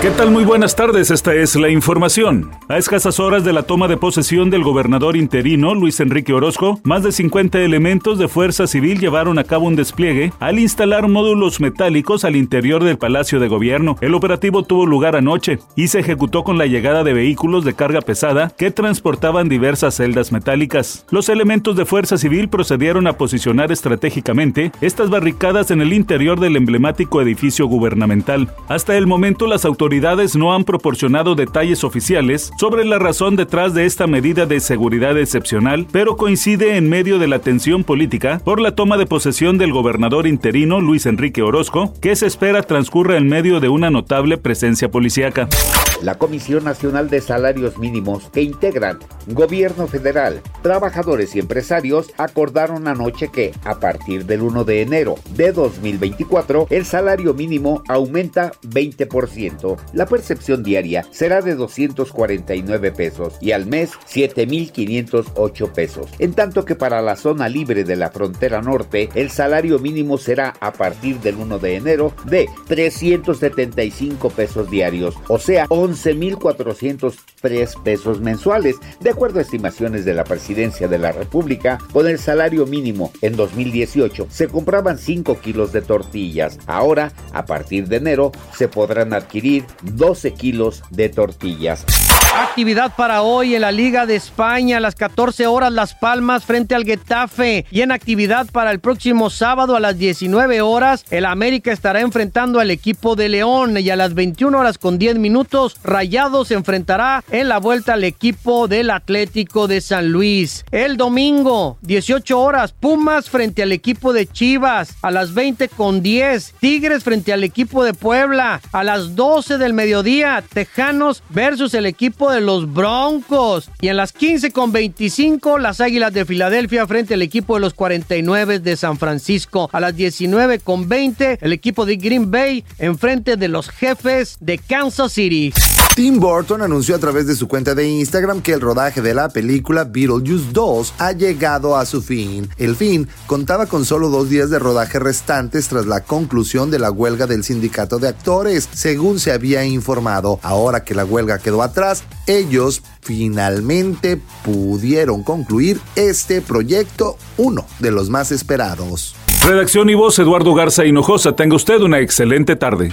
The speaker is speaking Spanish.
¿Qué tal? Muy buenas tardes, esta es la información. A escasas horas de la toma de posesión del gobernador interino Luis Enrique Orozco, más de 50 elementos de fuerza civil llevaron a cabo un despliegue al instalar módulos metálicos al interior del Palacio de Gobierno. El operativo tuvo lugar anoche y se ejecutó con la llegada de vehículos de carga pesada que transportaban diversas celdas metálicas. Los elementos de fuerza civil procedieron a posicionar estratégicamente estas barricadas en el interior del emblemático edificio gubernamental. Hasta el momento las autoridades autoridades no han proporcionado detalles oficiales sobre la razón detrás de esta medida de seguridad excepcional, pero coincide en medio de la tensión política por la toma de posesión del gobernador interino Luis Enrique Orozco, que se espera transcurra en medio de una notable presencia policíaca. La Comisión Nacional de Salarios Mínimos, que integran Gobierno Federal, trabajadores y empresarios, acordaron anoche que, a partir del 1 de enero de 2024, el salario mínimo aumenta 20%. La percepción diaria será de 249 pesos y al mes 7.508 pesos. En tanto que para la zona libre de la frontera norte, el salario mínimo será a partir del 1 de enero de 375 pesos diarios, o sea, 11.403 pesos mensuales, de acuerdo a estimaciones de la Presidencia de la República, con el salario mínimo en 2018 se compraban 5 kilos de tortillas. Ahora, a partir de enero, se podrán adquirir 12 kilos de tortillas. Actividad para hoy en la Liga de España a las 14 horas Las Palmas frente al Getafe y en actividad para el próximo sábado a las 19 horas el América estará enfrentando al equipo de León y a las 21 horas con 10 minutos Rayados se enfrentará en la vuelta al equipo del Atlético de San Luis. El domingo 18 horas Pumas frente al equipo de Chivas a las 20 con 10 Tigres frente al equipo de Puebla a las 12 del mediodía Tejanos versus el equipo de los Broncos. Y en las 15 con 25, las Águilas de Filadelfia frente al equipo de los 49 de San Francisco. A las 19 con 20, el equipo de Green Bay enfrente de los jefes de Kansas City. Tim Burton anunció a través de su cuenta de Instagram que el rodaje de la película Beetlejuice 2 ha llegado a su fin. El fin contaba con solo dos días de rodaje restantes tras la conclusión de la huelga del sindicato de actores, según se había informado. Ahora que la huelga quedó atrás, ellos finalmente pudieron concluir este proyecto, uno de los más esperados. Redacción y voz Eduardo Garza Hinojosa. Tenga usted una excelente tarde.